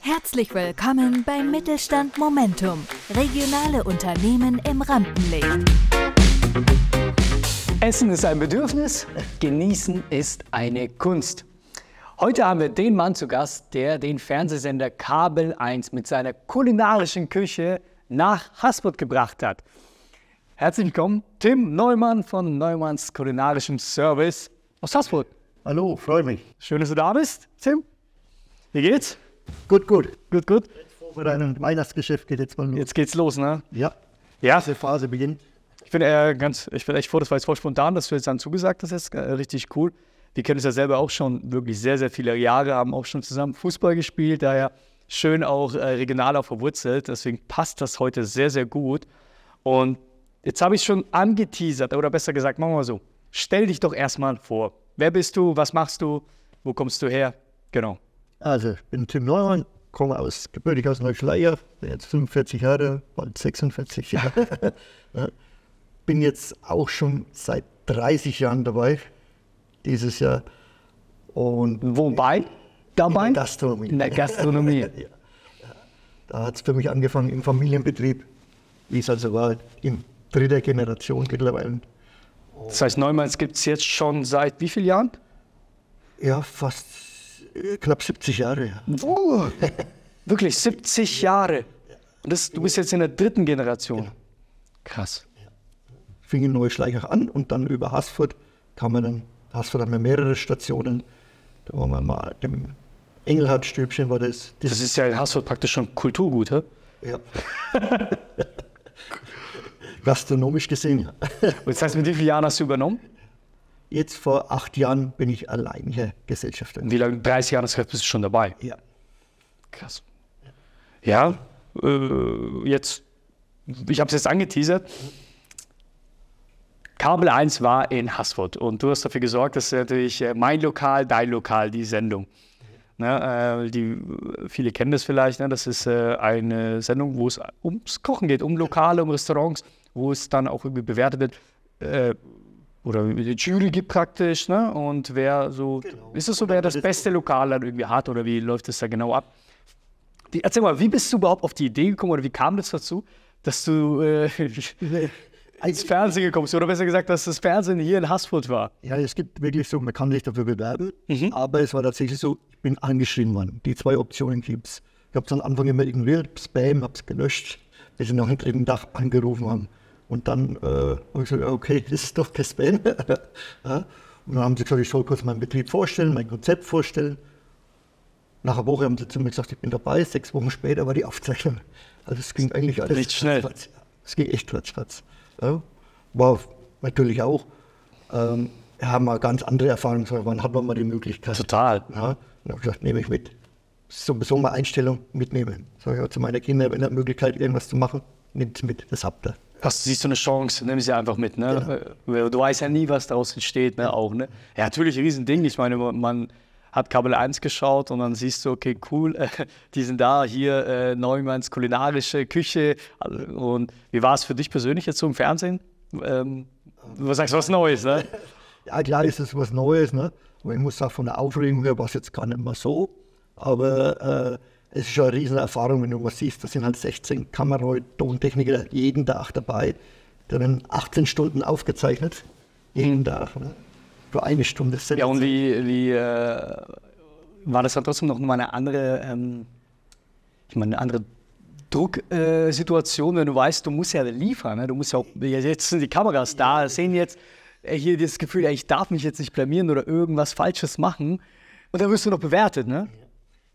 Herzlich willkommen beim Mittelstand Momentum. Regionale Unternehmen im Rampenlicht. Essen ist ein Bedürfnis, genießen ist eine Kunst. Heute haben wir den Mann zu Gast, der den Fernsehsender Kabel 1 mit seiner kulinarischen Küche nach Haspert gebracht hat. Herzlich willkommen, Tim Neumann von Neumanns kulinarischem Service aus Haspert. Hallo, freue mich. Schön, dass du da bist, Tim. Wie geht's? Gut, gut. Gut, gut. Vorbereitung, Weihnachtsgeschäft geht jetzt mal los. Jetzt geht's los, ne? Ja, Ja, diese Phase beginnt. ich bin äh, ganz, ich bin echt froh, das war jetzt voll spontan, dass du jetzt dann zugesagt hast, jetzt, äh, richtig cool. Wir kennen uns ja selber auch schon wirklich sehr, sehr viele Jahre, haben auch schon zusammen Fußball gespielt, daher schön auch äh, regional auch verwurzelt. Deswegen passt das heute sehr, sehr gut. Und jetzt habe ich schon angeteasert, oder besser gesagt, machen wir mal so. Stell dich doch erstmal vor. Wer bist du? Was machst du? Wo kommst du her? Genau. Also, ich bin Tim Neumann, komme aus, gebürtig aus Neuschleier, bin jetzt 45 Jahre, bald 46 Jahre. Ja. bin jetzt auch schon seit 30 Jahren dabei, dieses Jahr. Und Wobei? Dabei? In der Gastronomie. In der Gastronomie. da hat es für mich angefangen im Familienbetrieb, wie es also war, in dritter Generation mittlerweile. Das heißt, Neumanns gibt es jetzt schon seit wie vielen Jahren? Ja, fast äh, knapp 70 Jahre. Ja. Oh, wirklich 70 Jahre. Und das, du bist jetzt in der dritten Generation. Krass. fing in Neuschleichach an und dann über Haßfurt kam man dann, Haßfurt haben wir mehrere Stationen. Da waren wir mal im Engelhardstübchen war das. Das ist ja in Haßfurt praktisch schon Kulturgut, hä? ja. Gastronomisch gesehen, ja. Und das heißt, mit wie vielen Jahren hast du übernommen? Jetzt vor acht Jahren bin ich alleiniger Gesellschafter. Wie lange? 30 Jahre, das heißt, bist du schon dabei. Ja. Krass. Ja, äh, jetzt, ich habe es jetzt angeteasert. Kabel 1 war in Haßfurt und du hast dafür gesorgt, dass natürlich äh, mein Lokal, dein Lokal, die Sendung. Ne, äh, die, viele kennen das vielleicht, ne? das ist äh, eine Sendung, wo es ums Kochen geht, um Lokale, um Restaurants, wo es dann auch irgendwie bewertet wird. Äh, oder die Jury gibt praktisch, ne? Und wer so, ist es so, wer das beste Lokal dann irgendwie hat oder wie läuft das da genau ab? Wie, erzähl mal, wie bist du überhaupt auf die Idee gekommen oder wie kam das dazu, dass du äh, ins Fernsehen gekommen bist? Oder besser gesagt, dass das Fernsehen hier in Haßfurt war? Ja, es gibt wirklich so, man kann sich dafür bewerben, Mhm. aber es war tatsächlich so, ich bin angeschrieben worden. Die zwei Optionen gibt es. Ich habe es am Anfang immer ignoriert, Spam, habe es gelöscht, bis sie nach dem dritten Tag angerufen haben. Und dann äh, habe ich gesagt, okay, das ist doch Spam. ja. Und dann haben sie gesagt, ich soll kurz meinen Betrieb vorstellen, mein Konzept vorstellen. Nach einer Woche haben sie zu mir gesagt, ich bin dabei. Sechs Wochen später war die Aufzeichnung. Also es ging eigentlich alles Nicht schnell. Es ging echt ratzfatz. Ja. War natürlich auch. Ähm, wir haben mal ganz andere Erfahrungen, wann hat man mal die Möglichkeit. Total. Ja, und dann habe ich gesagt, nehme ich mit. Das ist sowieso mal Einstellung, mitnehmen. Sag ich auch zu meinen Kindern, wenn ihr Möglichkeit irgendwas zu machen, nehmt es mit, das habt ihr. Hast, siehst du eine Chance, nimm sie einfach mit. Ne? Du weißt ja nie, was daraus entsteht. Ne? Auch, ne? Ja, natürlich, ein Riesending. Ich meine, man hat Kabel 1 geschaut und dann siehst du, okay, cool, äh, die sind da, hier äh, Neumanns kulinarische Küche. Und wie war es für dich persönlich jetzt so im Fernsehen? Ähm, du sagst was Neues, ne? Ja, klar ist es was Neues, ne? aber ich muss sagen, von der Aufregung her war es jetzt gar nicht mehr so. Aber äh, es ist schon eine riesen Erfahrung, wenn du was siehst. Da sind halt 16 Kamera- Tontechniker jeden Tag dabei. Da werden 18 Stunden aufgezeichnet. Jeden Tag. Ne? Für eine Stunde. Mhm. Ja, und wie, wie äh, war das dann trotzdem noch mal eine andere, ähm, ich meine, eine andere Drucksituation, wenn du weißt, du musst ja liefern. Ne? Du musst ja auch, jetzt sind die Kameras da, sehen jetzt äh, hier das Gefühl, ich darf mich jetzt nicht blamieren oder irgendwas Falsches machen. Und dann wirst du noch bewertet, ne?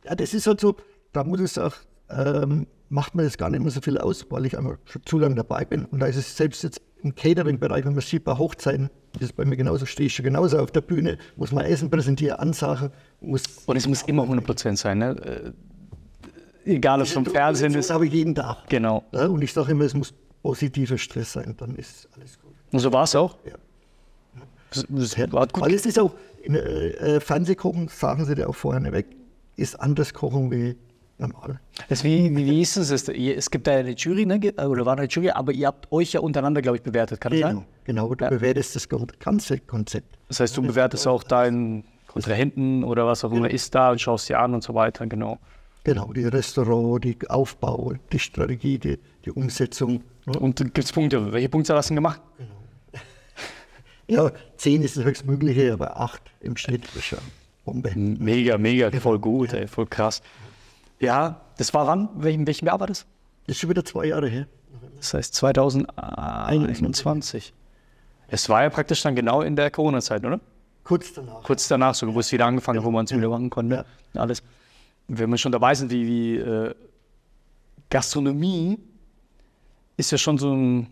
Ja, das ist halt so, da muss ich sagen, ähm, macht mir das gar nicht mehr so viel aus, weil ich einfach schon zu lange dabei bin. Und da ist es selbst jetzt im Catering-Bereich, wenn man sieht bei Hochzeiten, das ist bei mir genauso, stehe ich schon genauso auf der Bühne, muss man Essen präsentieren, Ansagen, muss. Und es muss immer 100% sein, ne? Äh, Egal, ob es vom Fernsehen Das ist. habe ich jeden Tag. Genau. Ja, und ich sage immer, es muss positiver Stress sein, dann ist alles gut. Und so war es auch. Ja. Das, das war gut. Weil es ist auch, in äh, Fernsehkochen, sagen sie dir auch vorher nicht weg, ist anders kochen wie normal. Das wie, wie, wie ist es? Es- gibt da eine Jury, ne? oder war eine Jury, aber ihr habt euch ja untereinander, glaube ich, bewertet, kann das Genau, sein? genau. Du Ja. bewertest das ganze Konzept. Das heißt, du bewertest auch dein Kontrahenten oder was auch immer ist da und schaust dir an und so weiter, genau. Genau, die Restaurant, die Aufbau, die Strategie, die, die Umsetzung. ne? Und gibt es Punkte? Welche Punkte hast du denn gemacht? Ja, zehn ist das höchstmögliche, aber acht im Schnitt ist schon Bombe. Mega, mega, voll gut, ey, voll krass. Ja, das war wann? Welchen, welchem Jahr war das? Das ist schon wieder zwei Jahre her. Das heißt 2021. Es war ja praktisch dann genau in der Corona-Zeit, oder? Kurz danach. Kurz danach, so wo es wieder angefangen hat, wo man es wieder machen konnte. Alles. Wenn wir schon dabei sind, wie, wie äh, Gastronomie ist ja schon so ein,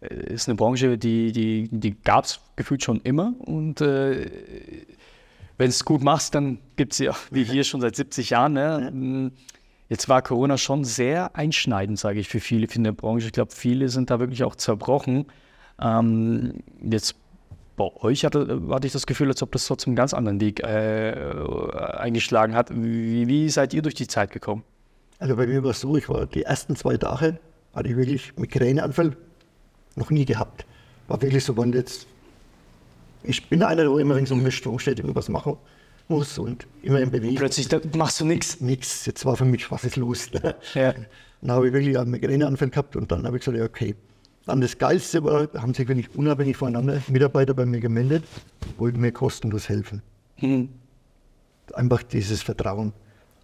äh, ist eine Branche, die, die, die gab es gefühlt schon immer. Und äh, wenn es gut machst, dann gibt es ja, wie hier schon seit 70 Jahren. Ne? Jetzt war Corona schon sehr einschneidend, sage ich, für viele in der Branche. Ich glaube, viele sind da wirklich auch zerbrochen. Ähm, jetzt bei euch hatte, hatte ich das Gefühl, als ob das trotzdem einen ganz anderen Weg äh, eingeschlagen hat. Wie, wie seid ihr durch die Zeit gekommen? Also bei mir war es so, ich war die ersten zwei Tage, hatte ich wirklich Migräneanfall noch nie gehabt. War wirklich so, wenn jetzt, ich bin einer, der immer so einem Strom steht, irgendwas machen muss und immer in Bewegung. Plötzlich machst du nichts. Nichts, jetzt war für mich, was ist los? Ne? Ja. Dann habe ich wirklich einen Migräneanfall gehabt und dann habe ich gesagt, ja, okay. Dann das Geilste war, haben sich wirklich unabhängig voneinander Mitarbeiter bei mir gemeldet, wollten mir kostenlos helfen. Hm. Einfach dieses Vertrauen.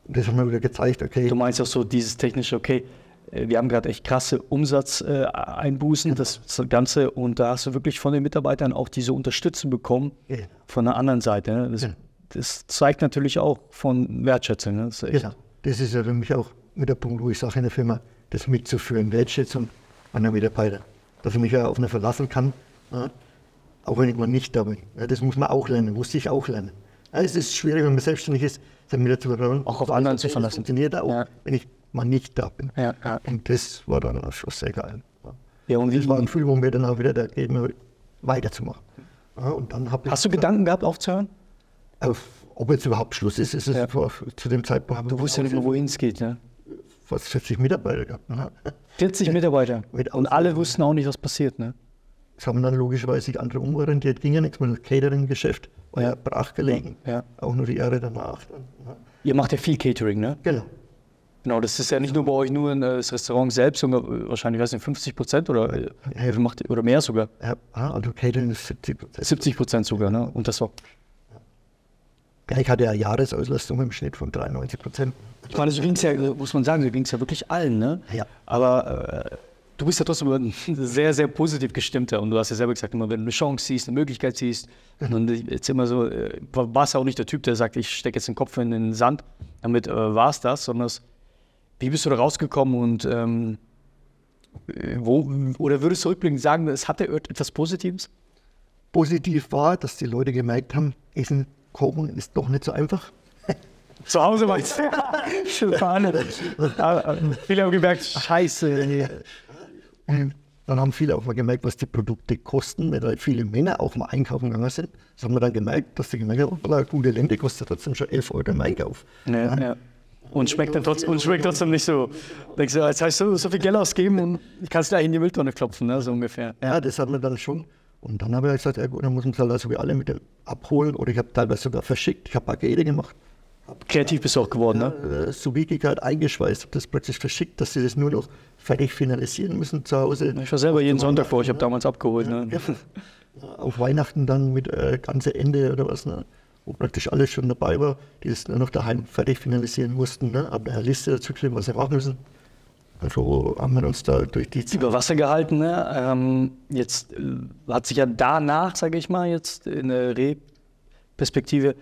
Und das hat mir wieder gezeigt, okay, Du meinst auch so dieses technische, okay, wir haben gerade echt krasse Umsatzeinbußen, das, das Ganze, und da hast du wirklich von den Mitarbeitern auch diese Unterstützung bekommen Genau. von der anderen Seite. Ne? Das, Genau. das zeigt natürlich auch von Wertschätzung. Ne? Das ist Genau. Das ist ja für mich auch mit der Punkt, wo ich sage in der Firma, das mitzuführen, Wertschätzung meiner Mitarbeiter. Dass ich mich ja auf eine verlassen kann, ja, auch wenn ich mal nicht da bin. Das muss man auch lernen, musste ich auch lernen. Es ist schwierig, wenn man selbstständig ist, sich wieder zu vertrauen. Auch auf anderen zu verlassen. Das funktioniert auch, Ja. wenn ich mal nicht da bin. Ja, ja. Und das war dann auch schon sehr geil. Ja. Ja, und Das war ein Gefühl, wo mir dann auch wieder da geht, mir weiterzumachen. Ja, und dann hab hast du Gedanken gehabt aufzuhören? auf, ob jetzt überhaupt Schluss ist, ist es Ja. zu dem Zeitpunkt. Du wusstest ja nicht mehr, wohin es geht. Ne? fast 40 Mitarbeiter gehabt. Ne? 40 Mitarbeiter. Mit Und alle wussten auch nicht, was passiert. Ne? Das haben dann logischerweise sich andere umorientiert, ging ja nichts mehr. Das Catering-Geschäft war ja brach gelegen. Ja. Auch nur die Jahre danach. Ne? Ihr macht ja viel Catering, ne? Genau. Genau, das ist ja nicht nur bei euch nur in, äh, das Restaurant selbst, sondern äh, wahrscheinlich, weiß nicht, 50 Prozent oder, äh, macht, oder mehr sogar. Ja, ah, also Catering ist 70 Prozent. 70 Prozent sogar, ne? Und das war. Ja, ich hatte ja Jahresauslastung im Schnitt von 93 Prozent. Ich meine, so ging es ja, muss man sagen, so ging es ja wirklich allen, ne? Ja. Aber äh, du bist ja trotzdem ein sehr, sehr positiv gestimmter und du hast ja selber gesagt, immer wenn du eine Chance siehst, eine Möglichkeit siehst, und jetzt immer so, äh, warst ja auch nicht der Typ, der sagt, ich stecke jetzt den Kopf in den Sand, damit äh, war es das, sondern es, wie bist du da rausgekommen und ähm, äh, wo, oder würdest du rückblickend sagen, es hatte etwas Positives? Positiv war, dass die Leute gemerkt haben, Essen kochen ist doch nicht so einfach. Zu Hause meinst du? Aber Viele haben gemerkt, scheiße. Und dann haben viele auch mal gemerkt, was die Produkte kosten, weil halt viele Männer auch mal einkaufen gegangen sind. Das haben wir dann gemerkt, dass die gemerkt haben, oh, eine gute Lende kostet trotzdem schon 11 Euro im Einkauf. Ja, ja. Und schmeckt dann trotzdem, und schmeckt trotzdem nicht so. Denkst du, jetzt hast du so viel Geld ausgeben und kannst gleich in die Mülltonne klopfen, ne? so ungefähr. Ja, das hat man dann schon. Und dann habe ich gesagt, ja gut, dann muss man es halt also wie alle mit dem abholen. Oder ich habe teilweise sogar verschickt. Ich habe Pakete gemacht. Kreativ bist du auch geworden, ne? Äh, so wie ich halt eingeschweißt, habe das plötzlich verschickt, dass sie das nur noch fertig finalisieren müssen zu Hause. Ich war selber jeden Sonntag vor, ich habe damals abgeholt. Ne? Auf Weihnachten dann mit äh, ganze Ende oder was, ne? Wo praktisch alles schon dabei war, die es nur noch daheim fertig finalisieren mussten. Ne? Haben eine Liste dazu geschrieben, was sie machen müssen. Also haben wir uns da durch die Zeit Über Wasser gehalten. Ne? Ähm, jetzt äh, hat sich ja danach, sage ich mal, jetzt in der Re-Perspektive,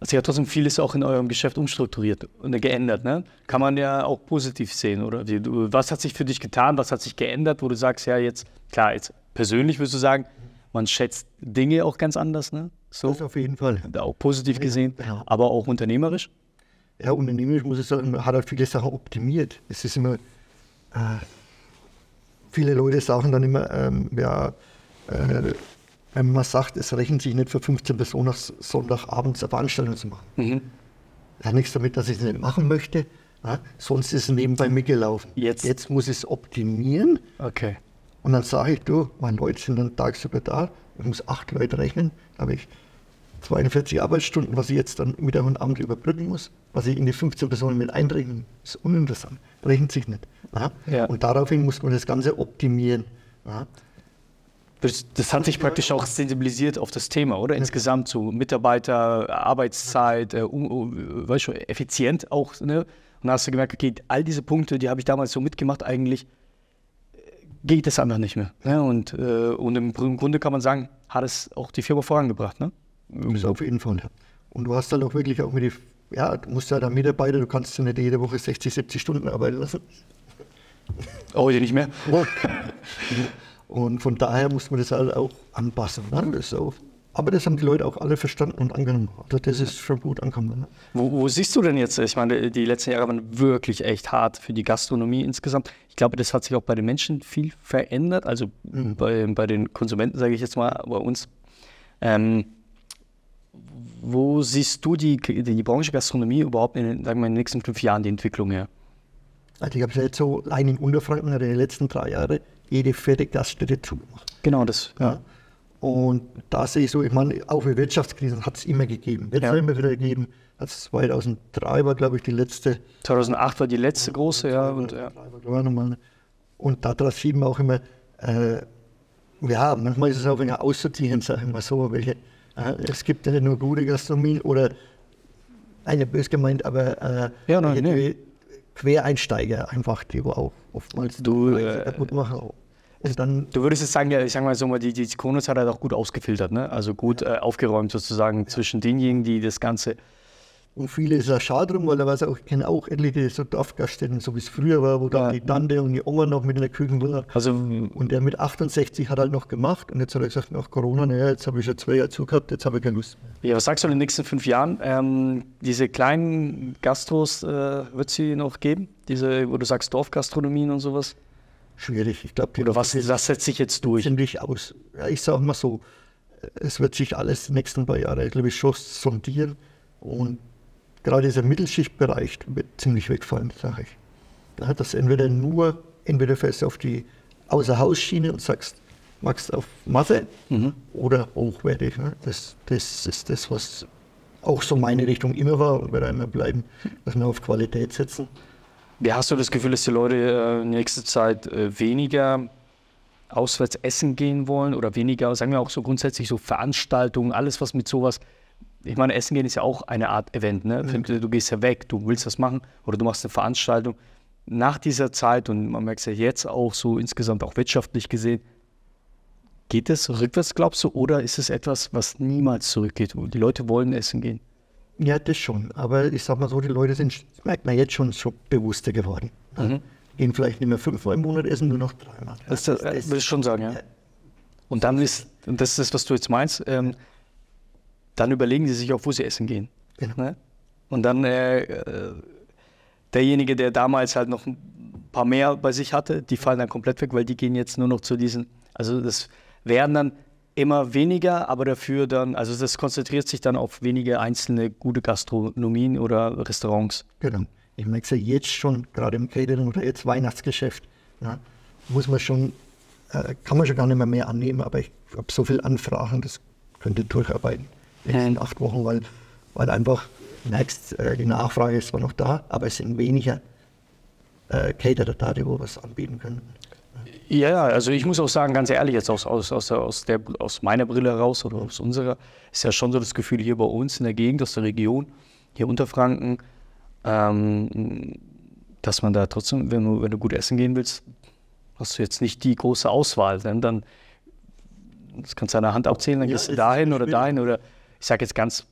hat sich ja trotzdem vieles auch in eurem Geschäft umstrukturiert und geändert. Ne? Kann man ja auch positiv sehen. Oder wie, du, was hat sich für dich getan? Was hat sich geändert, wo du sagst, ja, jetzt, klar, jetzt persönlich würdest du sagen, man schätzt Dinge auch ganz anders. Ne? So, Das auf jeden Fall. auch positiv gesehen, ja. aber auch unternehmerisch. Ja, unternehmerisch muss ich sagen, man hat halt viele Sachen optimiert. Es ist immer, äh, viele Leute sagen dann immer, ähm, ja, äh, wenn man sagt, es rechnet sich nicht für 15 Personen Sonntagabends eine Veranstaltung zu machen. Das hat nichts damit, dass ich es nicht machen möchte. Ja, sonst ist es nebenbei mitgelaufen. Jetzt- Jetzt muss ich es optimieren. Okay. Und dann sage ich, du, meine Leute sind dann tagsüber da, ich muss acht Leute rechnen, habe ich 42 Arbeitsstunden, was ich jetzt dann Mittag und Abend überbrücken muss, was ich in die 15 Personen mit einrechnen, ist uninteressant. Rechnet sich nicht. Ja? Und daraufhin muss man das Ganze optimieren. Ja? Das, das hat dich praktisch auch sensibilisiert auf das Thema, oder? Insgesamt so Mitarbeiter, Arbeitszeit, äh, um, um, weißt du, effizient auch. Ne? Und dann hast du gemerkt, okay, all diese Punkte, die habe ich damals so mitgemacht, eigentlich geht es einfach nicht mehr. Ne? Und, äh, und im Grunde kann man sagen, hat es auch die Firma vorangebracht. Ne? Das auf jeden Fall. Und du hast dann auch wirklich auch mit die, ja, du musst ja da Mitarbeiter, du kannst ja nicht jede Woche 60, 70 Stunden arbeiten lassen. Heute nicht mehr. Und von daher muss man das halt auch anpassen. Ne? Das auch. Aber das haben die Leute auch alle verstanden und angenommen. Also das ist schon gut angekommen. Ne? Wo, wo, siehst du denn jetzt? Ich meine, die letzten Jahre waren wirklich echt hart für die Gastronomie insgesamt. Ich glaube, das hat sich auch bei den Menschen viel verändert. Also mhm. bei, bei den Konsumenten, sage ich jetzt mal, bei uns. Ähm, wo siehst du die, die Branche Gastronomie überhaupt in, sagen wir, in den nächsten fünf Jahren, die Entwicklung her? Also ich habe jetzt so allein in Unterfranken in den letzten drei Jahren jede vierte Gaststätte zugemacht. Genau das. Ja. Und da sehe ich so, ich meine, auch für Wirtschaftskrisen hat es immer gegeben. Wird es ja. immer wieder gegeben. Also 2003 war, glaube ich, die letzte. 2008 war die letzte große, ja. Und, ja. und da sieht man auch immer, äh, ja, manchmal ist es auch ein aussortieren, sage ich mal so, welche. Äh, es gibt ja nicht nur gute Gastronomie oder eine bös gemeint, aber äh, ja, nein, nee. Quereinsteiger einfach, die auch oftmals du, äh, kaputt machen. Und dann, du würdest jetzt sagen, ja, ich sage mal so mal, die, die Kronos hat halt auch gut ausgefiltert, ne? also gut äh, aufgeräumt sozusagen zwischen denjenigen, die das Ganze und viele ist ja schade drum, weil da weiß auch, ich kenne auch etliche so Dorfgaststätten, so wie es früher war, wo dann die Tante und die Oma noch mit in der Küche war. Also, und der mit 68 hat halt noch gemacht und jetzt hat er gesagt, nach Corona, naja, jetzt habe ich schon zwei Jahre zugehabt, jetzt habe ich keine Lust mehr. Ja, was sagst du in den nächsten fünf Jahren? Ähm, diese kleinen Gastros, äh, wird sie noch geben? Diese, wo du sagst Dorfgastronomien und sowas? Schwierig, ich glaube. Oder was, was setzt sich jetzt durch? Ziemlich aus. Ja, ich sage mal so, es wird sich alles die nächsten paar Jahre, glaube ich, schon sondieren und gerade dieser Mittelschichtbereich wird ziemlich wegfallen, sage ich. Ja, dass entweder nur, entweder fährst du auf die Außerhausschiene und sagst, magst auf Masse mhm. oder hochwertig. Ne? Das, das ist das, was auch so meine Richtung immer war und wird immer bleiben, dass wir auf Qualität setzen. Wie hast du das Gefühl, dass die Leute äh, in nächster Zeit äh, weniger auswärts essen gehen wollen oder weniger, sagen wir auch so grundsätzlich so Veranstaltungen, alles was mit sowas ich meine, Essen gehen ist ja auch eine Art Event. Ne? Mhm. Du gehst ja weg, du willst das machen oder du machst eine Veranstaltung. Nach dieser Zeit, und man merkt es ja jetzt auch so insgesamt auch wirtschaftlich gesehen, geht es rückwärts, glaubst du, oder ist es etwas, was niemals zurückgeht? Die Leute wollen essen gehen. Ja, das schon. Aber ich sag mal so, die Leute sind, merkt man jetzt schon, so bewusster geworden. Mhm. Gehen vielleicht nicht mehr fünfmal im Monat essen, nur noch dreimal. Das, das, das, das würde ich schon sagen, ja. Und dann ist, und das ist das, was du jetzt meinst, ähm, dann überlegen sie sich auch, wo sie essen gehen. Genau. Ne? Und dann äh, äh, derjenige, der damals halt noch ein paar mehr bei sich hatte, die fallen dann komplett weg, weil die gehen jetzt nur noch zu diesen, also das werden dann immer weniger, aber dafür dann, also das konzentriert sich dann auf wenige einzelne gute Gastronomien oder Restaurants. Genau. Ich merke es ja jetzt schon, gerade im Catering oder jetzt Weihnachtsgeschäft, ja, muss man schon, äh, kann man schon gar nicht mehr mehr annehmen, aber ich habe so viele Anfragen, das könnte durcharbeiten nächsten acht Wochen, weil, weil einfach merkst, äh, die Nachfrage ist zwar noch da, aber es sind weniger äh, Caterer da, die wo was anbieten können. Ja, also ich muss auch sagen, ganz ehrlich, jetzt aus, aus, aus, aus, der, aus meiner Brille heraus oder aus unserer, ist ja schon so das Gefühl hier bei uns in der Gegend, aus der Region, hier unter Franken, ähm, dass man da trotzdem, wenn du, wenn du gut essen gehen willst, hast du jetzt nicht die große Auswahl, denn dann, das kannst du an der Hand abzählen, dann ja, gehst du dahin oder dahin oder ich sage jetzt ganz,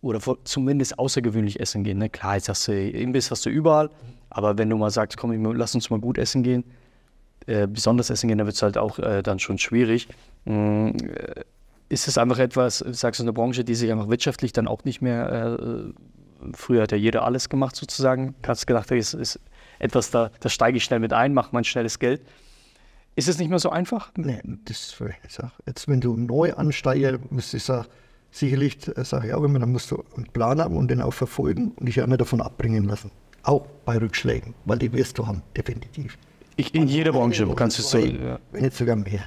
oder zumindest außergewöhnlich essen gehen. Ne? Klar, jetzt hast du Imbiss hast du überall, aber wenn du mal sagst, komm, lass uns mal gut essen gehen, äh, besonders essen gehen, dann wird es halt auch äh, dann schon schwierig. Mhm. Ist es einfach etwas, sagst du, eine Branche, die sich einfach wirtschaftlich dann auch nicht mehr, äh, früher hat ja jeder alles gemacht sozusagen, hast gedacht, das ist etwas, da, da steige ich schnell mit ein, mache mein schnelles Geld. Ist es nicht mehr so einfach? Nee, das ist Jetzt, wenn du neu ansteigst, müsste ich sagen, sicherlich sage ich auch immer, dann musst du einen Plan haben und den auch verfolgen und dich immer davon abbringen lassen. Auch bei Rückschlägen, weil die wirst du haben, definitiv. Ich, in jeder Branche kannst du es so. Wenn nicht sogar mehr.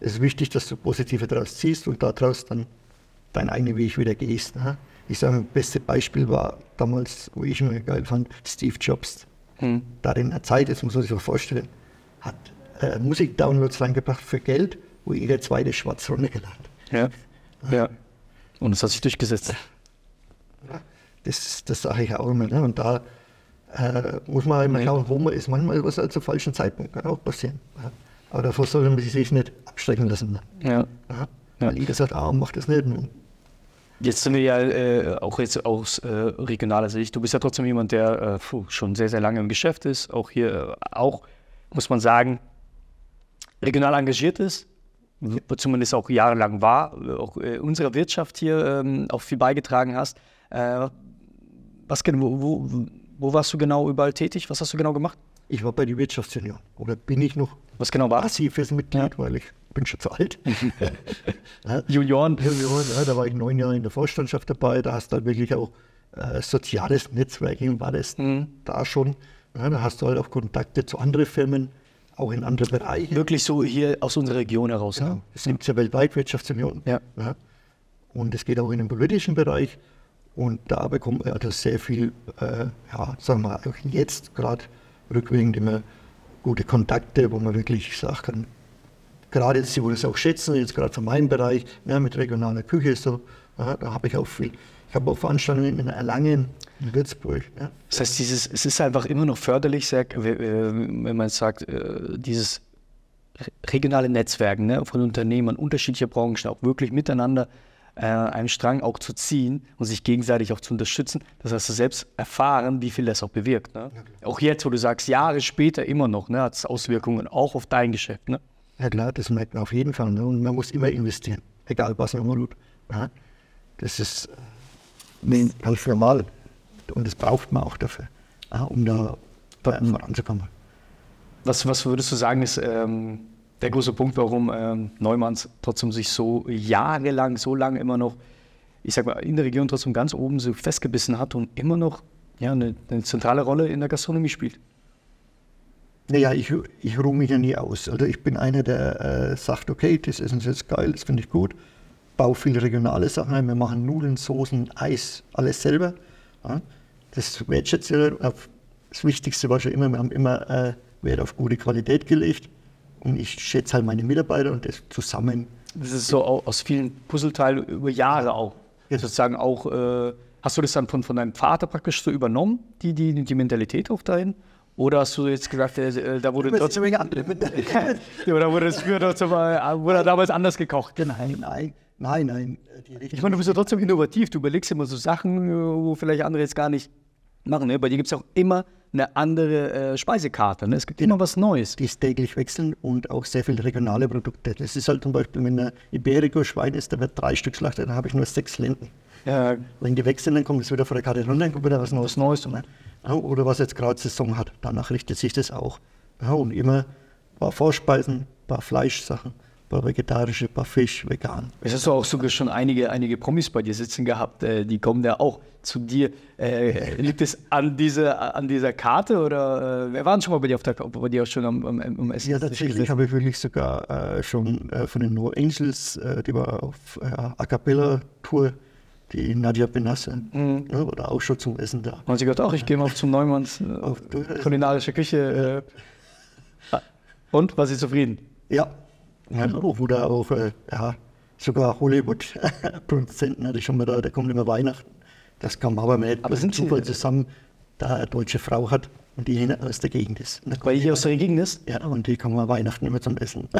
Es ist wichtig, dass du positive daraus ziehst und daraus dann deinen eigenen Weg wieder gehst. Ne? Ich sage, das beste Beispiel war damals, wo ich mir geil fand, Steve Jobs. Hm. Da in der Zeit, das muss man sich mal vorstellen, hat äh, Musikdownloads reingebracht für Geld, wo jeder zweite schwarz runtergeladen. Ja. ja. Und es hat sich durchgesetzt. Das, das sage ich auch immer. Ne? Und da äh, muss man immer schauen, wo man ist. Manchmal was halt zum falschen Zeitpunkt kann auch passieren. Ja? Aber davor soll man sich nicht abschrecken lassen. Ja. Ja? Weil jeder sagt, ah, mach das nicht. Jetzt sind wir ja äh, auch jetzt aus äh, regionaler Sicht. Du bist ja trotzdem jemand, der äh, puh, schon sehr, sehr lange im Geschäft ist. Auch hier, äh, auch, muss man sagen, regional engagiert ist. Zumindest auch jahrelang war. Auch äh, unserer Wirtschaft hier ähm, auch viel beigetragen hast. Äh, was, gen- wo, wo, wo warst du genau überall tätig? Was hast du genau gemacht? ich war bei der Wirtschaftsunion. Oder bin ich noch Was genau war das? passives Mitglied, weil ich bin schon zu alt. ja, Junioren. Junioren, ja, da war ich neun Jahre in der Vorstandschaft dabei. Da hast du halt wirklich auch äh, soziales Netzwerking, war das da schon. Ja, da hast du halt auch Kontakte zu anderen Firmen, auch in andere Bereiche. Wirklich so hier aus unserer Region heraus. Ja, Ne? es gibt ja weltweit Wirtschaftsunion. Ja. Und es geht auch in den politischen Bereich. Und da bekommt man also sehr viel, äh, ja, sagen wir auch jetzt gerade rückwirkend immer gute Kontakte, wo man wirklich sagen kann, gerade jetzt, die, wo das auch schätzen, jetzt gerade von meinem Bereich, ja, mit regionaler Küche so, ja, da habe ich auch viel. Ich habe auch Veranstaltungen in Erlangen, in Würzburg. Ja. Das heißt, dieses, es ist einfach immer noch förderlich, äh, wenn man sagt, äh, dieses re- regionale Netzwerken ne, von Unternehmern unterschiedlicher Branchen auch wirklich miteinander äh, einen Strang auch zu ziehen und sich gegenseitig auch zu unterstützen. Das hast du selbst erfahren, wie viel das auch bewirkt. Ne? Auch jetzt, wo du sagst, Jahre später immer noch, ne, hat es Auswirkungen auch auf dein Geschäft. Ne? Ja klar, das merkt man auf jeden Fall. Ne? Und man muss immer investieren, egal was man tut. Ja? Das ist äh, ganz normal. Und das braucht man auch dafür, ja, um da voranzukommen. Was, was würdest du sagen, ist ähm, der große Punkt, warum ähm, Neumanns trotzdem sich so jahrelang, so lange immer noch, ich sag mal, in der Region trotzdem ganz oben so festgebissen hat und immer noch ja, eine, eine zentrale Rolle in der Gastronomie spielt? Naja, ich, ich ruhe mich ja nie aus. Also ich bin einer, der äh, sagt, okay, das Essen ist jetzt geil, das finde ich gut. Baue viele regionale Sachen ein. Wir machen Nudeln, Soßen, Eis, alles selber. Ja. Das wertschätze ich. Das Wichtigste war schon immer, wir haben immer äh, Wert auf gute Qualität gelegt. Und ich schätze halt meine Mitarbeiter und das zusammen. Das ist so au- aus vielen Puzzleteilen über Jahre auch. Ja. Sozusagen auch, äh, hast du das dann von, von deinem Vater praktisch so übernommen, die, die, die Mentalität auch dahin? Oder hast du jetzt gesagt, äh, äh, da wurde trotzdem Oder wurde es früher trotzdem mal, wurde damals anders gekocht? Nein, nein, nein, nein. Ich meine, du bist ja trotzdem innovativ. Du überlegst immer so Sachen, äh, wo vielleicht andere jetzt gar nicht machen. Ne? Bei dir gibt es auch immer eine andere äh, Speisekarte. Ne? Es gibt immer was Neues. die ist täglich wechseln und auch sehr viele regionale Produkte. Das ist halt zum Beispiel, wenn ein Iberico-Schwein ist, da wird drei Stück schlachtet, dann habe ich nur sechs Lenden. Ja, Wenn die wechseln, dann kommt es wieder von der Karte runter, dann kommt wieder was Neues. Neues. Ne? Oder was jetzt gerade Saison hat, danach richtet sich das auch. Ja, und immer ein paar Vorspeisen, ein paar Fleischsachen, paar vegetarische, paar Fisch, vegan. Es hast du auch sogar schon einige, einige Promis bei dir sitzen gehabt. Äh, die kommen ja auch zu dir. Äh, liegt es an, diese, an dieser Karte oder äh, wer waren schon mal bei dir auf der bei dir auch schon am, am, am Essen? Ja, tatsächlich habe ich wirklich sogar äh, schon äh, von den No Angels, äh, die war auf A Cappella-Tour, die Nadia Benasse, ja, oder auch schon zum Essen da. Und sie gesagt, auch ich gehe mal auf zum Neumanns auf kulinarische Küche. Und war sie zufrieden? Ja, ja da auch, äh, ja, sogar Hollywood-Produzenten hatte ich schon mal da, der kommt immer Weihnachten. Das kam aber mit Aber sind Sie- Zufall zusammen, da eine deutsche Frau hat und die hier aus der Gegend ist. Da Weil die hier aus der Gegend ist? ja, und die kommen mal Weihnachten immer zum Essen.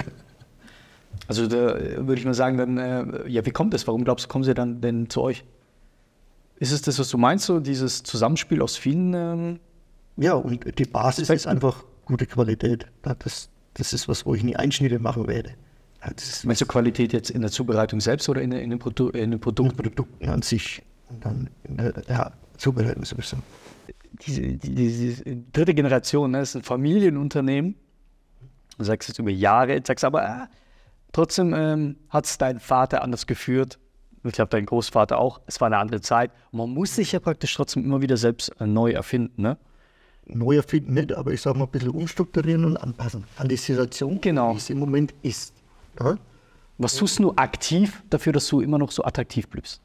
Also da äh, würde ich mal sagen, dann, äh, ja, wie kommt es? Warum glaubst du, kommen sie dann denn zu euch? Ist es das, was du meinst, so dieses Zusammenspiel aus vielen? Ähm, Ja, und die Basis ist einfach gute Qualität. Das, das ist was, wo ich nie Einschnitte machen werde. Ja, Das ist meinst du Qualität jetzt in der Zubereitung selbst oder in, in, den, Produ in den Produkten? Produkt an sich. Und dann, in der, ja, zubereiten sowieso. Diese, die, diese dritte Generation, ne, ist ein Familienunternehmen. Du sagst jetzt über Jahre, jetzt sagst aber, ah, trotzdem ähm, hat es dein Vater anders geführt. Ich glaube, dein Großvater auch. Es war eine andere Zeit. Und man muss sich ja praktisch trotzdem immer wieder selbst äh, neu erfinden. Ne? Neu erfinden nicht, aber ich sage mal ein bisschen umstrukturieren und anpassen an die Situation, Genau. wie es im Moment ist. Ja? Was tust du aktiv dafür, dass du immer noch so attraktiv bleibst?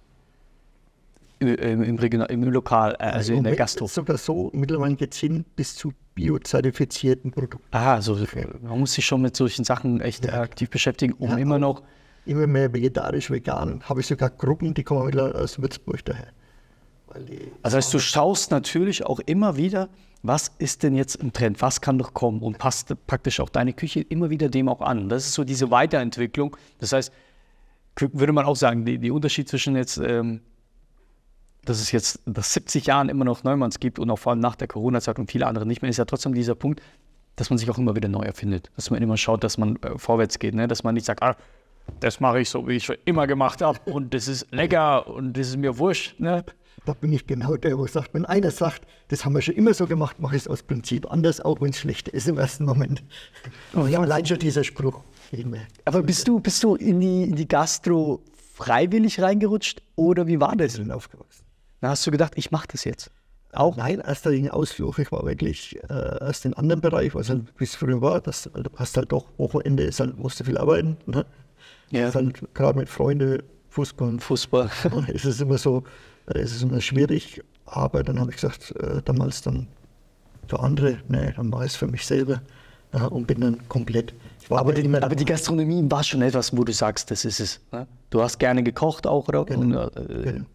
Im, im, im, Regional, im Lokal, äh, also in der ist sogar so, mittlerweile geht es hin bis zu biozertifizierten Produkten. Aha, also man muss sich schon mit solchen Sachen echt aktiv beschäftigen, um Ja, immer noch. Immer mehr vegetarisch, vegan. Habe ich sogar Gruppen, die kommen mittlerweile aus Würzburg daher. Also heißt, du schaust natürlich auch immer wieder, was ist denn jetzt im Trend, was kann doch kommen und passt praktisch auch deine Küche immer wieder dem auch an. Das ist so diese Weiterentwicklung. Das heißt, würde man auch sagen, die Unterschied zwischen jetzt, ähm, dass es jetzt nach 70 Jahren immer noch Neumanns gibt und auch vor allem nach der Corona-Zeit und viele andere nicht mehr, ist ja trotzdem dieser Punkt, dass man sich auch immer wieder neu erfindet. Dass man immer schaut, dass man äh, vorwärts geht. Ne? Dass man nicht sagt, ah, das mache ich so, wie ich schon immer gemacht habe und das ist lecker und das ist mir wurscht. Ne? Da bin ich genau der, wo sagt, wenn einer sagt, das haben wir schon immer so gemacht, mache ich es aus Prinzip anders, auch wenn es schlecht ist im ersten Moment. Oh, ja, allein schon dieser Spruch. Aber bist du, bist du in die, in die Gastro freiwillig reingerutscht oder wie war das? Ich bin aufgewachsen. Da hast du gedacht, ich mache das jetzt. Auch? Nein, erster Linie Ausflug. Ich war wirklich äh, erst in einem anderen Bereich, was halt bis früher war. Das, du hast halt doch Wochenende, ist halt, musst du viel arbeiten. Ne? Ja. Halt gerade mit Freunden, Fußball. Fußball. es ist immer so, es ist immer schwierig. Aber dann habe ich gesagt, äh, damals dann für andere, nee, dann war es für mich selber und bin dann komplett. Aber die, aber die Gastronomie war schon etwas, wo du sagst, das ist es. Ne? Du hast gerne gekocht auch, oder? Und, äh, Genau.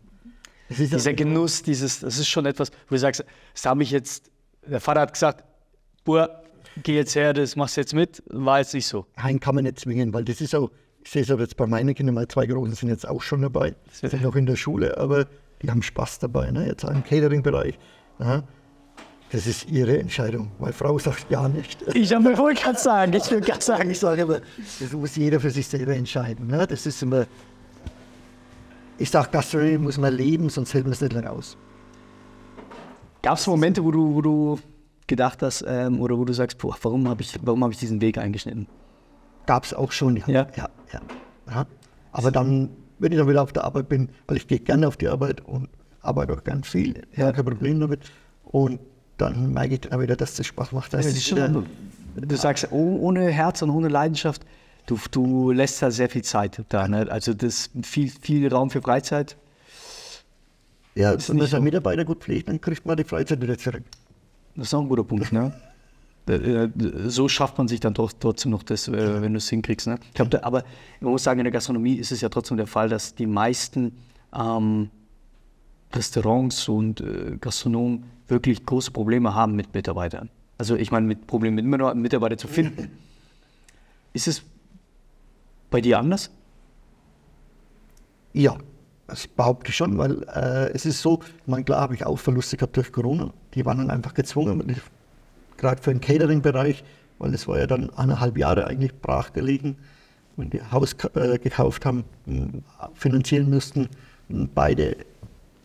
Dieser Genuss, dieses, das ist schon etwas, wo du sagst, das habe ich jetzt, der Vater hat gesagt, Bur, geh jetzt her, das machst du jetzt mit, war jetzt nicht so. Nein, kann man nicht zwingen, weil das ist auch, ich sehe es aber jetzt bei meinen Kindern, meine zwei Großen sind jetzt auch schon dabei, sind noch in der Schule, aber die haben Spaß dabei, ne? jetzt auch im Catering-Bereich. Ja. Das ist ihre Entscheidung. Meine Frau sagt ja nicht. Ich habe mir wohl gerade sagen, ich will gerade sagen, Ich sage immer, das muss jeder für sich selber entscheiden. Ne? Das ist immer, ich sage, Gastronomie muss man leben, sonst hält man es nicht lange aus. Gab es Momente, wo du, wo du gedacht hast, ähm, oder wo du sagst, boah, warum habe ich, warum hab ich diesen Weg eingeschnitten? Gab es auch schon, ja. Ja? Ja, ja. ja. Aber dann, wenn ich dann wieder auf der Arbeit bin, weil ich gehe gerne auf die Arbeit und arbeite auch ganz viel, ja, kein Problem damit. Und dann merke ich dann wieder, dass das Spaß macht. Das ist schon, du sagst, oh, ohne Herz und ohne Leidenschaft, du, du lässt da sehr viel Zeit da. Ne? Also das viel, viel Raum für Freizeit. ja, wenn man seinen. Mitarbeiter gut pflegt, dann kriegt man die Freizeit wieder zurück. Das ist auch ein guter Punkt. Ne? Äh, So schafft man sich dann doch trotzdem noch das, äh, wenn du es hinkriegst. Ne? Ich glaub, aber man muss sagen, in der Gastronomie ist es ja trotzdem der Fall, dass die meisten ähm, Restaurants und äh, Gastronomen wirklich große Probleme haben mit Mitarbeitern. Also ich meine, mit Problemen mit Mitar- Mitarbeiter zu finden. Ist es bei dir anders? Ja, das behaupte ich schon, weil äh, es ist so, ich meine, klar habe ich auch Verluste gehabt durch Corona. Die waren dann einfach gezwungen, ich- gerade für den Catering-Bereich, weil es war ja dann eineinhalb Jahre eigentlich brach gelegen, wenn die Haus äh, gekauft haben, mh, finanzieren mussten, mh, beide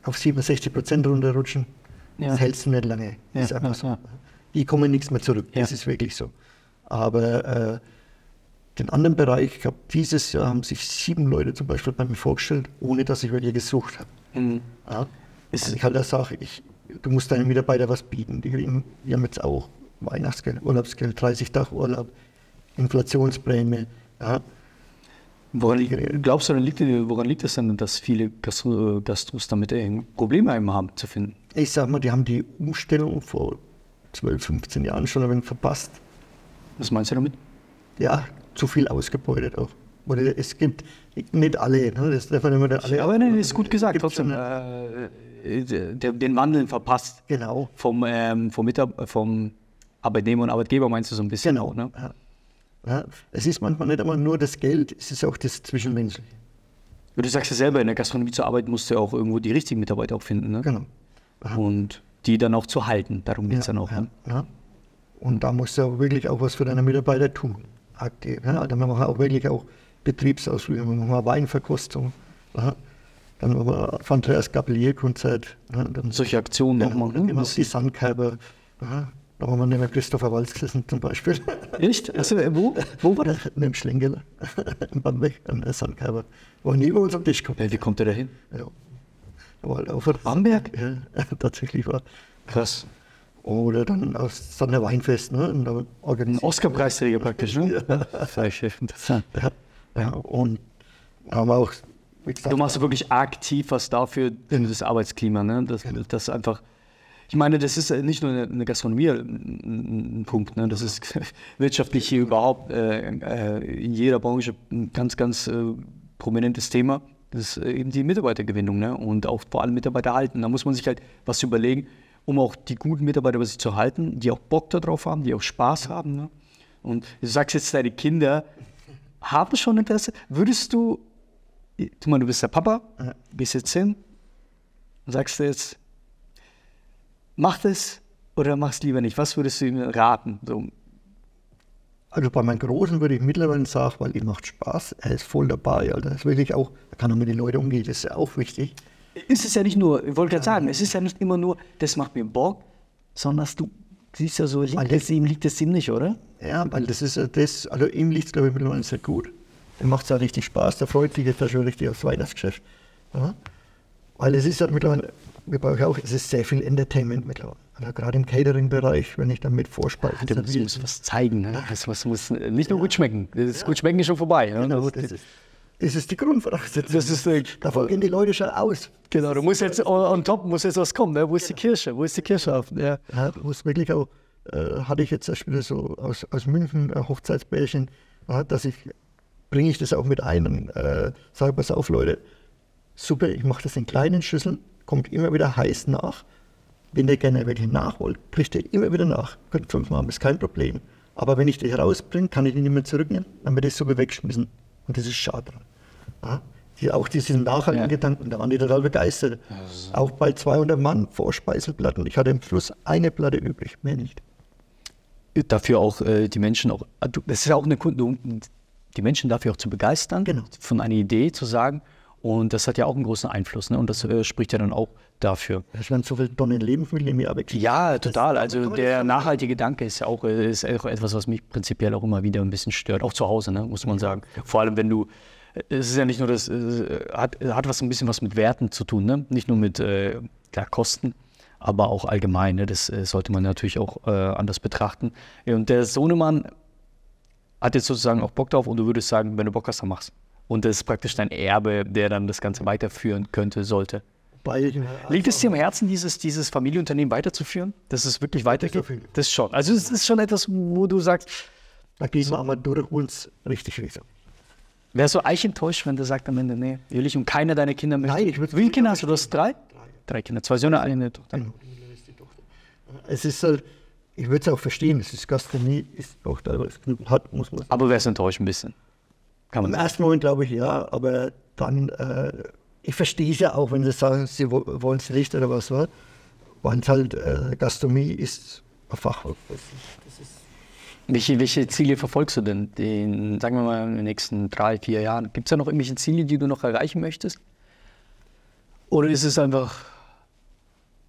auf 67 Prozent runterrutschen. Ja. Das hältst du nicht lange. Ja, ist einfach so. Die kommen nichts mehr zurück. Das Ja. ist wirklich so. Aber äh, den anderen Bereich, ich glaube, dieses Jahr haben sich sieben Leute zum Beispiel bei mir vorgestellt, ohne dass ich welche gesucht habe. Mhm. Ja. Ist- ich halt sage, ich, du musst deinen Mitarbeitern was bieten. Die, kriegen, haben jetzt auch Weihnachtsgeld, Urlaubsgeld, 30 Tage Urlaub, Inflationsprämie. Ja. Woran liegt, glaubst du, woran liegt, woran liegt es denn, dass viele Gastro, Gastros damit Probleme haben zu finden? Ich sag mal, die haben die Umstellung vor 12, 15 Jahren schon ein wenig verpasst. Was meinst du damit? Ja, zu viel ausgebeutet auch. Oder es gibt nicht alle, ne? das darf man immer alle. Aber nein, ist gut gesagt, trotzdem. schon, Äh, den Wandel verpasst. Genau. Vom, ähm, vom, Mitab vom Arbeitnehmer und Arbeitgeber meinst du so ein bisschen Genau. auch, ne? Ja. Ja, es ist manchmal nicht einmal nur das Geld, es ist auch das Zwischenmenschliche. Du sagst ja selber, in der Gastronomie zu arbeiten musst du ja auch irgendwo die richtigen Mitarbeiter auch finden, ne? Genau. Ja. Und die dann auch zu halten, darum geht es dann auch. ja, Ne? ja. Und da musst du auch wirklich auch was für deine Mitarbeiter tun. Aktiv. Ja. Machen wir auch wirklich auch Betriebsausflüge, wir machen Weinverkostung. Ja. Dann wir von Andreas Gabelier-Konzert. Dann Solche Aktionen ja, nochmal. dann Ne? immer die Sandkörper. Ja. Da haben wir nicht mehr Christopher Walz gesessen zum Beispiel. Echt? Also, wo? Wo war das? Mit dem Schlengeler. Im Bamberg, an der Sandkörper. Wo nie über uns am Tisch kommt. Äh, Wie kommt der da hin? Ja. Da war auch ein- Bamberg? Ja, tatsächlich war. Krass. Oder dann aus Sander Weinfest, ne? Und da Ein. Oscar-Preisträger praktisch, ne? Ja. Interessant. Ja, ja, und haben wir auch, Du machst wirklich aktiv was dafür, das Arbeitsklima, ne? Das, das einfach. Ich meine, das ist äh, nicht nur eine, Gastronomie ein, ein, Punkt, ne? Das ist wirtschaftlich hier überhaupt äh, äh, in jeder Branche ein ganz, ganz äh, prominentes Thema. Das ist äh, eben die Mitarbeitergewinnung, ne? Und auch vor allem Mitarbeiter halten. Da muss man sich halt was überlegen, um auch die guten Mitarbeiter bei sich zu halten, die auch Bock darauf haben, die auch Spaß haben. Ne? Und du sagst jetzt, deine Kinder haben schon Interesse. Würdest du Guck mal, du bist der Papa, gehst jetzt hin und sagst du jetzt, mach das oder mach's lieber nicht. Was würdest du ihm raten? So, Also bei meinem Großen würde ich mittlerweile sagen, weil ihm macht Spaß, er ist voll dabei, Alter. Das will ich auch, da kann er mit den Leuten umgehen, das ist ja auch wichtig. ist es ja nicht nur, ich wollte gerade sagen, es ist ja nicht immer nur, das macht mir Bock, sondern du siehst ja so, liegt es ihm, liegt es ihm nicht, oder? Ja, weil das ist ja das, also ihm liegt es glaube ich mittlerweile sehr gut. Dem macht es auch richtig Spaß, der freut sich jetzt ja schon richtig aufs Weihnachtsgeschäft. Ja? Weil es ist ja mittlerweile, wir brauchen auch, es ist sehr viel Entertainment mittlerweile. Also gerade im Catering-Bereich, wenn ich dann mit Vorspeisen musst, serviere. musst was zeigen, ne? Das, muss, muss nicht nur gut schmecken. Das gut schmecken ist schon vorbei. Ne? Genau, das ist, das ist die Grundvoraussetzung. Das ist, äh, Davon gehen die Leute schon aus. Genau, du musst jetzt on, on top muss jetzt was kommen. Ne? Wo ist die Kirche? Wo ist die Kirche auf? Ja. Ja, es wirklich auch, äh, hatte ich jetzt erst wieder so aus, aus München äh, Hochzeitsbärchen, ja, dass ich, bringe ich das auch mit ein äh, sage, pass auf Leute, super, ich mache das in kleinen Schüsseln, kommt immer wieder heiß nach. Wenn ihr gerne welche nachholt, kriegt ihr immer wieder nach. Könnt fünfmal haben, ist kein Problem. Aber wenn ich die rausbringe, kann ich die nicht mehr zurücknehmen, dann wird das Suppe wegschmissen. Und das ist schade dran. Ja, die, auch diesen nachhaltigen Ja. Gedanken, da waren die total begeistert. Auch bei 200 Mann Vorspeiselplatten. Ich hatte am Schluss eine Platte übrig, mehr nicht. Dafür auch äh, die Menschen auch, das ist ja auch eine Kunde, die Menschen dafür auch zu begeistern, Genau. von einer Idee zu sagen. Und das hat ja auch einen großen Einfluss. Ne? Und das äh, spricht ja dann auch dafür. Es werden so viele Tonnen Lebensmittel im Jahr weg. Ja, total. Also der nachhaltige Gedanke ist ja auch, äh, ist auch etwas, was mich prinzipiell auch immer wieder ein bisschen stört. Auch zu Hause, ne, muss man sagen. Vor allem, wenn du, äh, es ist ja nicht nur das, äh, hat, hat was ein bisschen was mit Werten zu tun, ne? Nicht nur mit äh, klar, Kosten, aber auch allgemein. Ne? Das äh, sollte man natürlich auch äh, anders betrachten. Und der Sohnemann hat jetzt sozusagen auch Bock drauf und du würdest sagen, wenn du Bock hast, dann mach's. Und das ist praktisch dein Erbe, der dann das Ganze weiterführen könnte, sollte. Liegt es dir am Herzen, dieses, dieses Familienunternehmen weiterzuführen? Dass es wirklich weitergeht? Das schon. Also es ist schon etwas, wo du sagst, da gehen wir einmal durch uns richtig Richtung. wärst du eigentlich enttäuscht, wenn der sagt am Ende, nee, will ich und keiner deiner Kinder möchte? Nein, ich würd's Wie viele Kinder hast du? Du hast drei? Drei Kinder, zwei Söhne, eine Tochter. Es ist halt, ich würde es auch verstehen, es ist Gastronomie, ist auch da, was Knüppel hat, muss man sagen. Aber wärst du enttäuscht ein bisschen? Kann man Im ersten Moment glaube ich ja, aber dann, äh, ich verstehe es ja auch, wenn sie sagen, sie wo- wollen es nicht oder was war. Weil es halt, äh, Gastronomie ist ein Fachwort. Das ist- Welche, welche Ziele verfolgst du denn, den, sagen wir mal, in den nächsten drei, vier Jahren? Gibt es da noch irgendwelche Ziele, die du noch erreichen möchtest? Oder ist es einfach,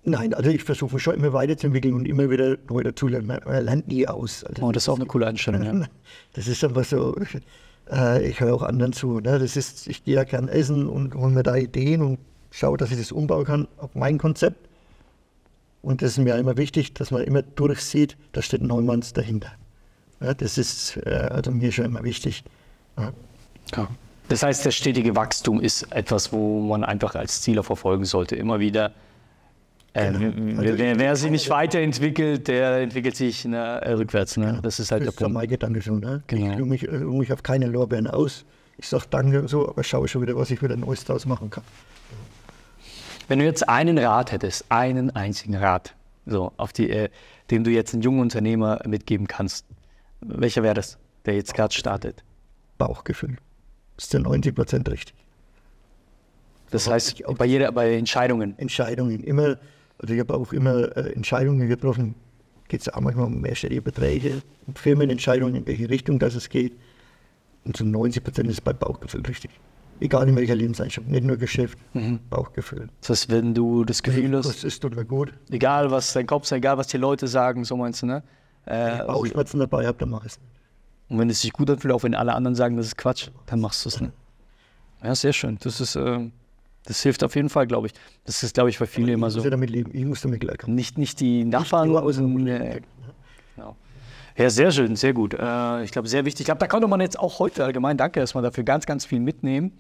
Nein, also ich versuche schon immer weiterzuentwickeln und immer wieder neu dazulernen. Man, man lernt nie aus. Also oh, das ist auch eine coole Einstellung, ja. Das ist einfach so, äh, ich höre auch anderen zu. Ne? Das ist, ich gehe ja gern essen und hole mir da Ideen und schaue, dass ich das umbauen kann auf mein Konzept. Und das ist mir immer wichtig, dass man immer durchsieht, da steht Neumanns dahinter. Ja, das ist äh, also mir schon immer wichtig. Ja. Ja. Das heißt, das stetige Wachstum ist etwas, wo man einfach als Ziel auch verfolgen sollte. Immer wieder. Äh, Genau. wer, wer, wer sich nicht weiterentwickelt, der entwickelt sich ne, äh, rückwärts. Ne? Das ist halt der Das ist ja Punkt. mein Gedanke schon. Ne? Genau. Ich ruhe mich, ruh mich auf keine Lorbeeren aus. Ich sage danke so, aber schaue schon wieder, was ich wieder Neues draus machen kann. Wenn du jetzt einen Rat hättest, einen einzigen Rat, so, auf die, äh, den du jetzt einem jungen Unternehmer mitgeben kannst, welcher wäre das, der jetzt gerade startet? Bauchgefühl. Ist zu 90 Prozent richtig. Das heißt, bei jeder, bei Entscheidungen. Entscheidungen immer, also ich habe auch immer äh, Entscheidungen getroffen, geht es auch manchmal um mehrstellige Beträge, um Firmenentscheidungen, in welche Richtung das es geht. Und zu 90 Prozent ist es bei Bauchgefühl richtig. Egal in welcher Lebenseinstellung, nicht nur Geschäft, Bauchgefühl. Das heißt, wenn du das Gefühl hast, Das ist total gut. egal was dein Kopf sagt, egal was die Leute sagen, so meinst du, ne? Äh, Bauchschmerzen dabei habt ihr meistens. Und wenn es sich gut anfühlt, auch wenn alle anderen sagen, das ist Quatsch, dann machst du es. Ne? Ja, sehr schön. Das ist, äh, das hilft auf jeden Fall, glaube ich. Das ist, glaube ich, bei vielen immer Ich so. muss ja damit leben, ich muss damit klarkommen. Nicht, nicht die Nachbarn. nur aus dem nee. genau. Ja, sehr schön, sehr gut. Äh, ich glaube, sehr wichtig. Ich glaube, da konnte man jetzt auch heute allgemein, danke erstmal dafür, ganz, ganz viel mitnehmen.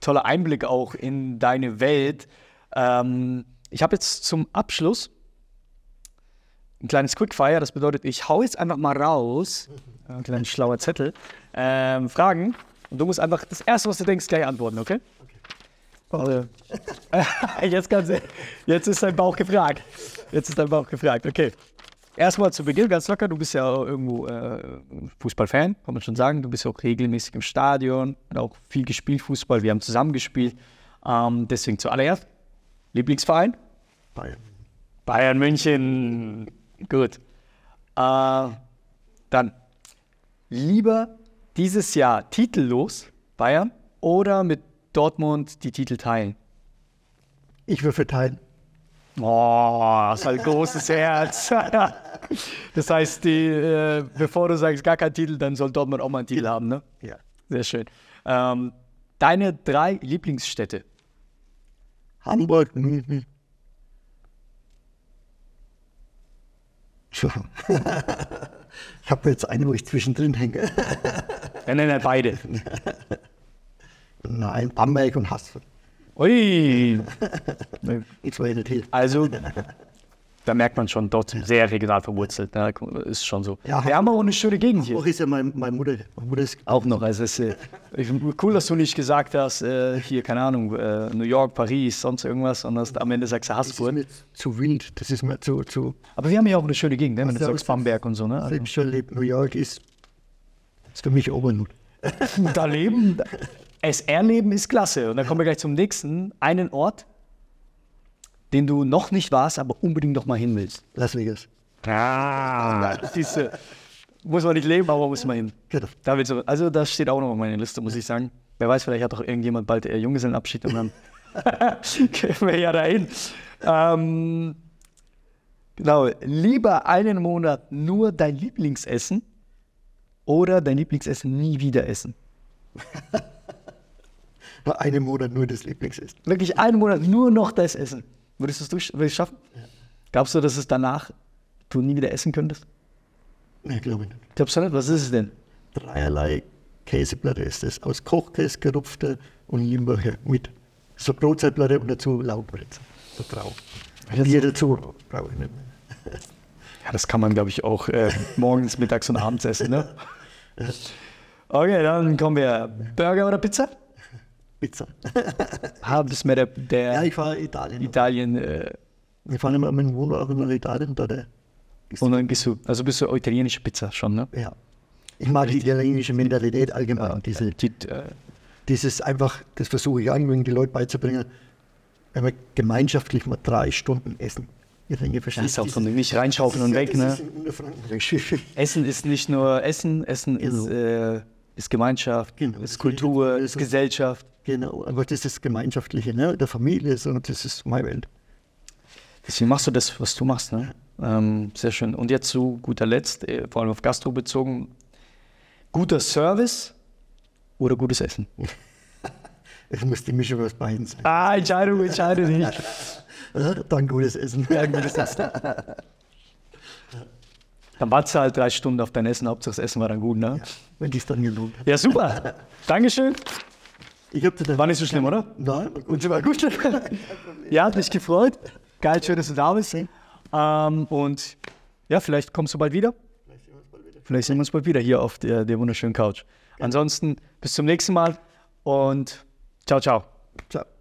toller Einblick auch in deine Welt. Ähm, ich habe jetzt zum Abschluss ein kleines Quickfire. Das bedeutet, ich hau jetzt einfach mal raus, ein kleiner schlauer Zettel, ähm, Fragen. Und du musst einfach das Erste, was du denkst, gleich antworten, okay? Also, jetzt, kannst jetzt ist dein Bauch gefragt. Jetzt ist dein Bauch gefragt, okay. Erstmal zu Beginn ganz locker, du bist ja irgendwo äh, Fußballfan, kann man schon sagen. Du bist ja auch regelmäßig im Stadion und auch viel gespielt Fußball. Wir haben zusammen gespielt. Ähm, deswegen zuallererst, Lieblingsverein? Bayern. Bayern München. Gut. Äh, dann lieber dieses Jahr titellos Bayern oder mit Dortmund die Titel teilen? Ich will verteilen. Oh, das ist ein großes Herz. das heißt, die, äh, bevor du sagst, gar kein Titel, dann soll Dortmund auch mal einen Titel haben, ne? Ja. Sehr schön. Ähm, deine drei Lieblingsstädte? Hamburg. Ich habe jetzt eine, wo ich zwischendrin hänge. Nein, nein, nein, beide. Nein, Bamberg und Hassel. Ui. Also, da merkt man schon, dort sehr regional verwurzelt. Ne? Ist schon so. Ja. Wir haben auch eine schöne Gegend hier. Auch ist ja mein, meine Mutter. Meine Mutter ist Auch noch. Also ist äh, cool, dass du nicht gesagt hast, äh, hier, keine Ahnung, äh, New York, Paris, sonst irgendwas, sondern dass du am Ende sagst du das ist mir zu wild. Das ist mir zu. zu Aber wir haben ja auch eine schöne Gegend, ne? wenn du Ja, sagst Bamberg und so. Ne? Also, selbst schon lebt. New York ist, ist für mich Obernut. da leben, SR-Leben ist klasse. Und dann kommen wir gleich zum nächsten. Einen Ort, den du noch nicht warst, aber unbedingt noch mal hin willst. Las Vegas. Ah, siehst du. Muss man nicht leben, aber muss man hin. Genau. Da willst du, also das steht auch noch auf meiner Liste, muss ich sagen. Wer weiß, vielleicht hat doch irgendjemand bald äh, Junggesellenabschied und dann gehen wir ja dahin. Ähm, genau, lieber einen Monat nur dein Lieblingsessen oder dein Lieblingsessen nie wieder essen. Nur einen Monat nur das Lieblingsessen. Wirklich einen Monat nur noch das Essen. Würdest du es durch- würdest es schaffen? Glaubst du, dass es danach du nie wieder essen könntest? Nee, glaube ich nicht. Glaubst du nicht? Was ist es denn? Dreierlei Käseplatte ist das. Aus Kochkäse gerupfte und Limburger mit so Brotzeitplatte und dazu Laugenbrezel. Da drauf. Bier dazu brauche ich nicht mehr. Ja, das kann man, glaube ich, auch äh, morgens, mittags und abends essen, ne? Okay, dann kommen wir. Burger oder Pizza? Pizza. Ah, bist mehr der, der Ja, ich fahre Italien. Italien. Äh, Wir fahren immer dem Wohnwagen nach Italien. Da und dann gehst du, also bist du italienische Pizza schon, ne? ja. Ich mag die italienische Mentalität allgemein. Diese, Die, äh, dieses einfach, das versuche ich irgendwie die Leute beizubringen, wenn wir gemeinschaftlich mal drei Stunden essen. Ich denke, das verstehst ist auch so nicht reinschaufeln und weg, Das ne? ist. Essen ist nicht nur Essen, Essen ist, Genau. äh, ist Gemeinschaft, Genau. ist Kultur, ist ist- Gesellschaft. Genau, aber das ist Gemeinschaftliche, ne? der Familie, so, das ist meine Welt. Deswegen machst du das, was du machst, ne? Ähm, sehr schön. Und jetzt zu guter Letzt, äh, vor allem auf Gastro bezogen, guter Service oder gutes Essen? Es muss die Mischung aus beiden sein. Ah, Entscheidung, entscheide nicht. Dann gutes Essen. Ja, gutes Essen. Dann wartest du halt drei Stunden auf dein Essen, Hauptsache das Essen war dann gut, ne? Wenn dies dann gelohnt hat. Ja, super. Dankeschön. Ich hab dir War nicht so schlimm, oder? Nein, Und war gut. ja, hat mich gefreut. Geil, schön, dass du da bist. Ähm, und ja, vielleicht kommst du bald wieder. Vielleicht sehen wir uns bald wieder hier auf der, der wunderschönen Couch. Ansonsten bis zum nächsten Mal und ciao, ciao. Ciao.